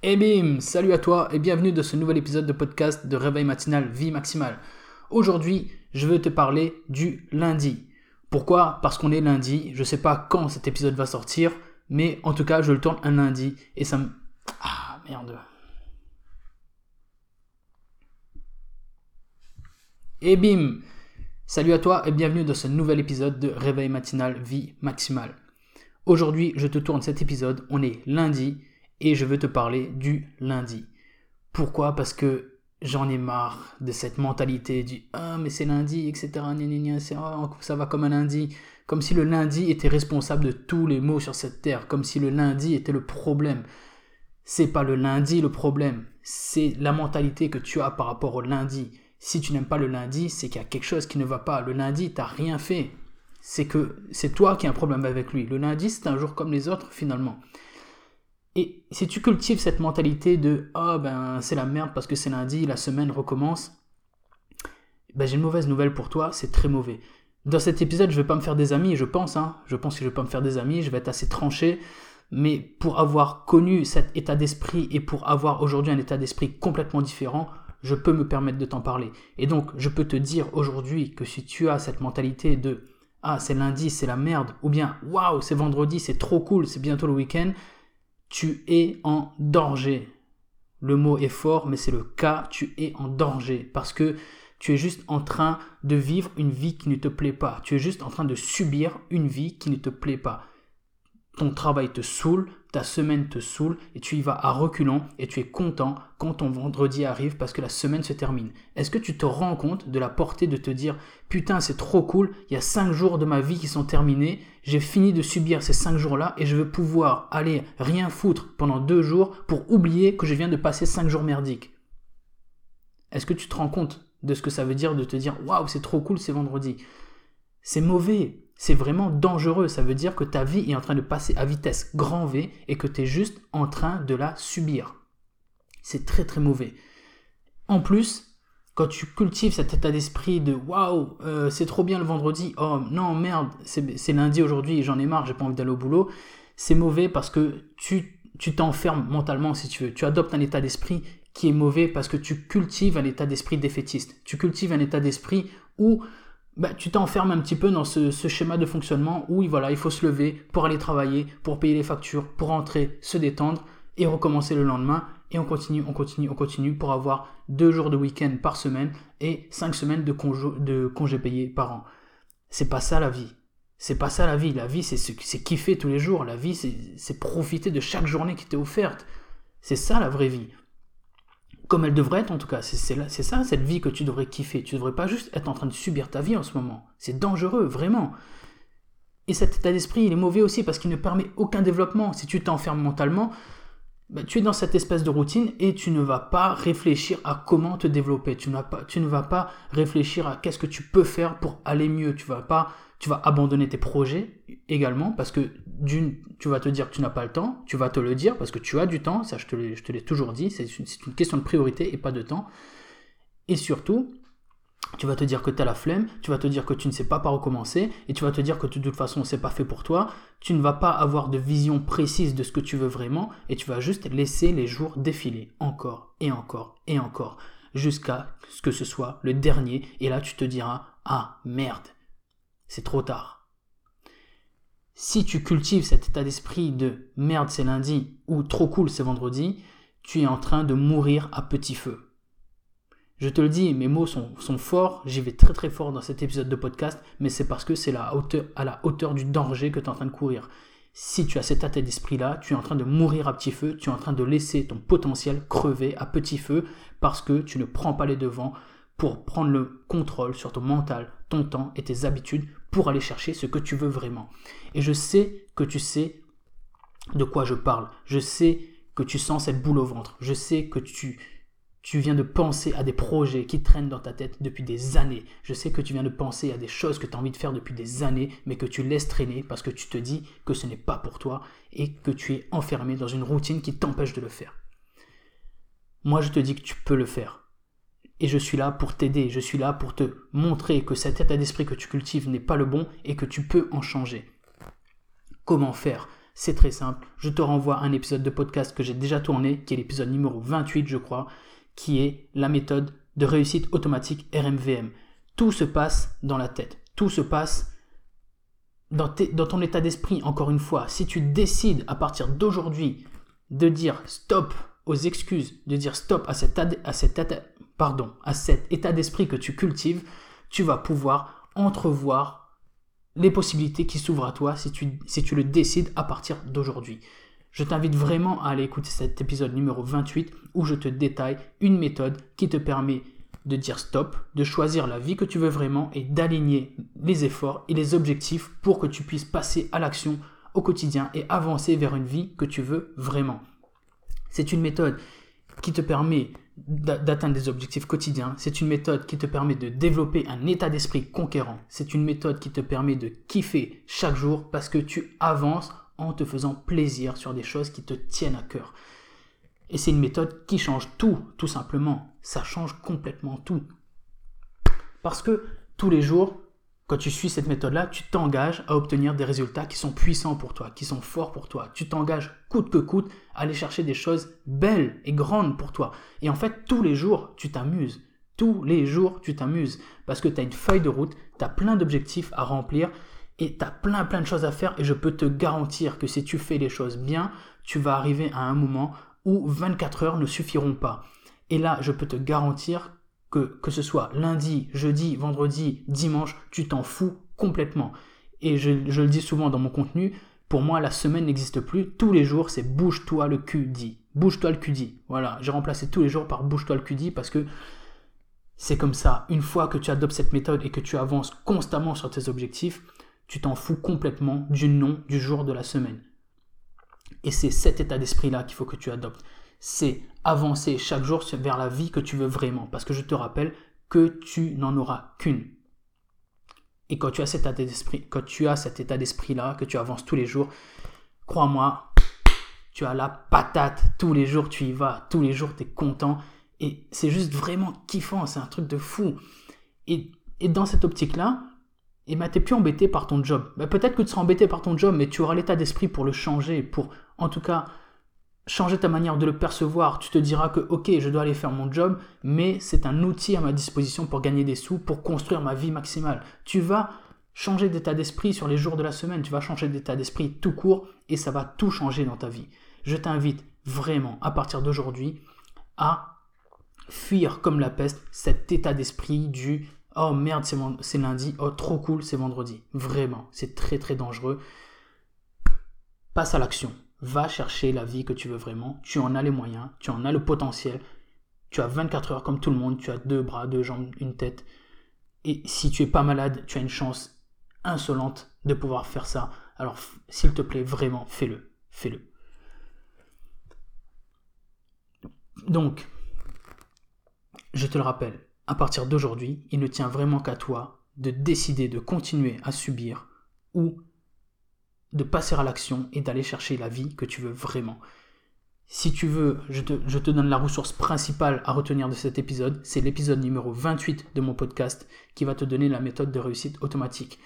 Et bim, salut à toi et bienvenue dans ce nouvel épisode de podcast de Réveil matinal Vie Maximale. Aujourd'hui, je veux te parler du lundi. Pourquoi? Parce qu'on est lundi, je sais pas quand cet épisode va sortir, mais en tout cas, je le tourne un lundi et ça me... Ah, merde. Et bim Salut à toi et bienvenue dans ce nouvel épisode de Réveil matinal Vie Maximale. Aujourd'hui, je te tourne cet épisode, on est lundi et je veux te parler du lundi. Pourquoi? Parce que j'en ai marre de cette mentalité du ah mais c'est lundi etc ah, ça va comme un lundi comme si le lundi était responsable de tous les maux sur cette terre comme si le lundi était le problème c'est pas le lundi le problème c'est la mentalité que tu as par rapport au lundi si tu n'aimes pas le lundi, c'est qu'il y a quelque chose qui ne va pas. Le lundi, tu n'as rien fait. C'est que c'est toi qui as un problème avec lui. Le lundi, c'est un jour comme les autres, finalement. Et si tu cultives cette mentalité de oh, ben c'est la merde parce que c'est lundi, la semaine recommence, ben j'ai une mauvaise nouvelle pour toi, c'est très mauvais. Dans cet épisode, je vais pas me faire des amis, je pense, hein. je pense que je vais pas me faire des amis, je vais être assez tranché, mais pour avoir connu cet état d'esprit et pour avoir aujourd'hui un état d'esprit complètement différent, je peux me permettre de t'en parler. Et donc, je peux te dire aujourd'hui que si tu as cette mentalité de ah, c'est lundi, c'est la merde, ou bien waouh, c'est vendredi, c'est trop cool, c'est bientôt le week-end, tu es en danger. Le mot est fort, mais c'est le cas, tu es en danger parce que tu es juste en train de vivre une vie qui ne te plaît pas. Tu es juste en train de subir une vie qui ne te plaît pas ton travail te saoule, ta semaine te saoule et tu y vas à reculons et tu es content quand ton vendredi arrive parce que la semaine se termine. Est-ce que tu te rends compte de la portée de te dire putain c'est trop cool, il y a 5 jours de ma vie qui sont terminés, j'ai fini de subir ces 5 jours-là et je veux pouvoir aller rien foutre pendant 2 jours pour oublier que je viens de passer 5 jours merdiques. Est-ce que tu te rends compte de ce que ça veut dire de te dire waouh c'est trop cool c'est vendredi C'est mauvais c'est vraiment dangereux. Ça veut dire que ta vie est en train de passer à vitesse grand V et que tu es juste en train de la subir. C'est très très mauvais. En plus, quand tu cultives cet état d'esprit de waouh, euh, c'est trop bien le vendredi, oh non, merde, c'est lundi aujourd'hui, j'en ai marre, j'ai pas envie d'aller au boulot, c'est mauvais parce que tu tu t'enfermes mentalement si tu veux. Tu adoptes un état d'esprit qui est mauvais parce que tu cultives un état d'esprit défaitiste. Tu cultives un état d'esprit où bah, tu t'enfermes un petit peu dans ce, schéma de fonctionnement où voilà, il faut se lever pour aller travailler, pour payer les factures, pour rentrer, se détendre et recommencer le lendemain. Et on continue, on continue, on continue pour avoir deux jours de week-end par semaine et cinq semaines de, de congés payés par an. C'est pas ça la vie. C'est pas ça la vie. La vie, c'est kiffer tous les jours. La vie, c'est profiter de chaque journée qui t'est offerte. C'est ça la vraie vie comme elle devrait être en tout cas. C'est ça, cette vie que tu devrais kiffer. Tu devrais pas juste être en train de subir ta vie en ce moment. C'est dangereux, vraiment. Et cet état d'esprit, il est mauvais aussi parce qu'il ne permet aucun développement. Si tu t'enfermes mentalement, bah, tu es dans cette espèce de routine et tu ne vas pas réfléchir à comment te développer. Tu, pas, tu ne vas pas réfléchir à qu'est-ce que tu peux faire pour aller mieux. Tu vas pas tu vas abandonner tes projets également parce que tu vas te dire que tu n'as pas le temps, tu vas te le dire parce que tu as du temps, ça je te l'ai toujours dit, c'est une, une, question de priorité et pas de temps. Et surtout, tu vas te dire que tu as la flemme, tu vas te dire que tu ne sais pas par où commencer, et tu vas te dire que de toute façon c'est pas fait pour toi, tu ne vas pas avoir de vision précise de ce que tu veux vraiment, et tu vas juste laisser les jours défiler encore et encore et encore, jusqu'à ce que ce soit le dernier, et là tu te diras, ah merde, c'est trop tard. Si tu cultives cet état d'esprit de merde c'est lundi ou trop cool c'est vendredi, tu es en train de mourir à petit feu. Je te le dis, mes mots sont, forts, j'y vais très très fort dans cet épisode de podcast, mais c'est parce que c'est à la hauteur du danger que tu es en train de courir. Si tu as cet état d'esprit-là, tu es en train de mourir à petit feu, tu es en train de laisser ton potentiel crever à petit feu parce que tu ne prends pas les devants pour prendre le contrôle sur ton mental, ton temps et tes habitudes pour aller chercher ce que tu veux vraiment. Et je sais que tu sais de quoi je parle. Je sais que tu sens cette boule au ventre. Je sais que tu, tu viens de penser à des projets qui traînent dans ta tête depuis des années. Je sais que tu viens de penser à des choses que tu as envie de faire depuis des années, mais que tu laisses traîner parce que tu te dis que ce n'est pas pour toi et que tu es enfermé dans une routine qui t'empêche de le faire. Moi, je te dis que tu peux le faire. Et je suis là pour t'aider, je suis là pour te montrer que cet état d'esprit que tu cultives n'est pas le bon et que tu peux en changer. Comment faire? C'est très simple. Je te renvoie à un épisode de podcast que j'ai déjà tourné, qui est l'épisode numéro 28, je crois, qui est la méthode de réussite automatique RMVM. Tout se passe dans la tête. Tout se passe dans, ton état d'esprit. Encore une fois, si tu décides à partir d'aujourd'hui de dire stop aux excuses, de dire stop à cet, à cet, pardon, à cet état d'esprit que tu cultives, tu vas pouvoir entrevoir les possibilités qui s'ouvrent à toi si tu, si tu le décides à partir d'aujourd'hui. Je t'invite vraiment à aller écouter cet épisode numéro 28 où je te détaille une méthode qui te permet de dire stop, de choisir la vie que tu veux vraiment et d'aligner les efforts et les objectifs pour que tu puisses passer à l'action au quotidien et avancer vers une vie que tu veux vraiment. C'est une méthode qui te permet d'atteindre des objectifs quotidiens. C'est une méthode qui te permet de développer un état d'esprit conquérant. C'est une méthode qui te permet de kiffer chaque jour parce que tu avances en te faisant plaisir sur des choses qui te tiennent à cœur. Et c'est une méthode qui change tout, tout simplement. Ça change complètement tout. Parce que tous les jours, quand tu suis cette méthode-là, tu t'engages à obtenir des résultats qui sont puissants pour toi, qui sont forts pour toi. Tu t'engages coûte que coûte à aller chercher des choses belles et grandes pour toi. Et en fait, tous les jours, tu t'amuses. Tous les jours, tu t'amuses. Parce que tu as une feuille de route, tu as plein d'objectifs à remplir et tu as plein plein de choses à faire. Et je peux te garantir que si tu fais les choses bien, tu vas arriver à un moment où 24 heures ne suffiront pas. Et là, je peux te garantir que, que ce soit lundi, jeudi, vendredi, dimanche, tu t'en fous complètement. Et je, le dis souvent dans mon contenu, pour moi, la semaine n'existe plus. Tous les jours, c'est bouge-toi le cul dit. Bouge-toi le cul dit. Voilà, j'ai remplacé tous les jours par bouge-toi le cul dit parce que c'est comme ça. Une fois que tu adoptes cette méthode et que tu avances constamment sur tes objectifs, tu t'en fous complètement du nom du jour de la semaine. Et c'est cet état d'esprit-là qu'il faut que tu adoptes c'est avancer chaque jour vers la vie que tu veux vraiment. Parce que je te rappelle que tu n'en auras qu'une. Et quand tu as cet état d'esprit, quand tu as cet état d'esprit-là, que tu avances tous les jours, crois-moi, tu as la patate. Tous les jours, tu y vas. Tous les jours, tu es content. Et c'est juste vraiment kiffant. C'est un truc de fou. Et, dans cette optique-là, et eh ben, t'es plus embêté par ton job. Ben, peut-être que tu seras embêté par ton job, mais tu auras l'état d'esprit pour le changer, pour en tout cas changer ta manière de le percevoir. Tu te diras que, ok, je dois aller faire mon job, mais c'est un outil à ma disposition pour gagner des sous, pour construire ma vie maximale. Tu vas changer d'état d'esprit sur les jours de la semaine, tu vas changer d'état d'esprit tout court et ça va tout changer dans ta vie. Je t'invite vraiment, à partir d'aujourd'hui, à fuir comme la peste cet état d'esprit du oh merde, c'est lundi, oh trop cool, c'est vendredi. Vraiment, c'est très très dangereux. Passe à l'action va chercher la vie que tu veux vraiment. Tu en as les moyens, tu en as le potentiel. Tu as 24 heures comme tout le monde, tu as deux bras, deux jambes, une tête. Et si tu es pas malade, tu as une chance insolente de pouvoir faire ça. Alors, s'il te plaît, vraiment, fais-le. Fais-le. Donc, je te le rappelle, à partir d'aujourd'hui, il ne tient vraiment qu'à toi de décider de continuer à subir ou de passer à l'action et d'aller chercher la vie que tu veux vraiment. Si tu veux, je te, donne la ressource principale à retenir de cet épisode. C'est l'épisode numéro 28 de mon podcast qui va te donner la méthode de réussite automatique.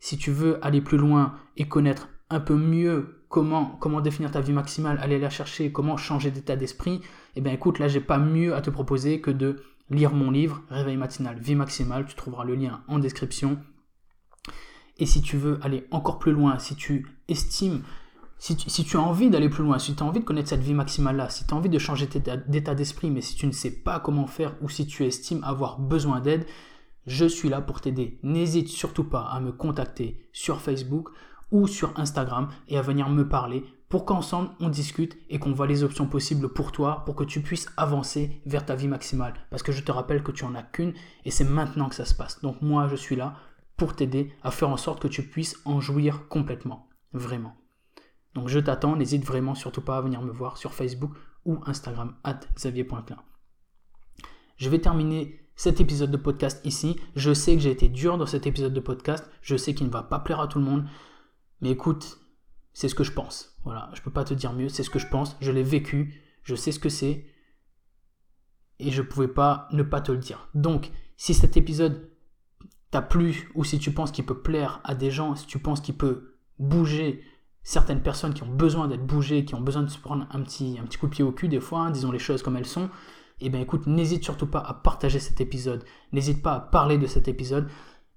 Si tu veux aller plus loin et connaître un peu mieux comment, définir ta vie maximale, aller la chercher, comment changer d'état d'esprit, eh bien écoute, là j'ai pas mieux à te proposer que de lire mon livre Réveil matinal, vie maximale. Tu trouveras le lien en description. Et si tu veux aller encore plus loin, si tu estimes, si tu, as envie d'aller plus loin, si tu as envie de connaître cette vie maximale-là, si tu as envie de changer d'état d'esprit, mais si tu ne sais pas comment faire ou si tu estimes avoir besoin d'aide, je suis là pour t'aider. N'hésite surtout pas à me contacter sur Facebook ou sur Instagram et à venir me parler pour qu'ensemble on discute et qu'on voit les options possibles pour toi pour que tu puisses avancer vers ta vie maximale. Parce que je te rappelle que tu en as qu'une et c'est maintenant que ça se passe. Donc moi je suis là pour t'aider à faire en sorte que tu puisses en jouir complètement. Vraiment. Donc je t'attends, n'hésite vraiment surtout pas à venir me voir sur Facebook ou Instagram at. Je vais terminer cet épisode de podcast ici. Je sais que j'ai été dur dans cet épisode de podcast. Je sais qu'il ne va pas plaire à tout le monde. Mais écoute, c'est ce que je pense. Voilà, je ne peux pas te dire mieux. C'est ce que je pense. Je l'ai vécu. Je sais ce que c'est. Et je ne pouvais pas ne pas te le dire. Donc, si cet épisode t'a plu ou si tu penses qu'il peut plaire à des gens, si tu penses qu'il peut bouger certaines personnes qui ont besoin d'être bougées, qui ont besoin de se prendre un petit, coup de pied au cul des fois, hein, disons les choses comme elles sont, eh bien écoute, n'hésite surtout pas à partager cet épisode, n'hésite pas à parler de cet épisode,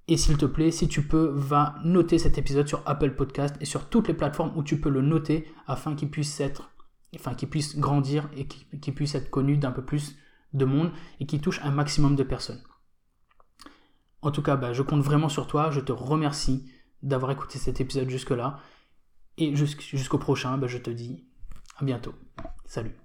et s'il te plaît, si tu peux, va noter cet épisode sur Apple Podcast et sur toutes les plateformes où tu peux le noter afin qu'il puisse être, enfin qu'il puisse grandir et qu'il puisse être connu d'un peu plus de monde et qu'il touche un maximum de personnes. En tout cas, bah, je compte vraiment sur toi, je te remercie d'avoir écouté cet épisode jusque-là. Et jusqu'au prochain, bah, je te dis à bientôt. Salut.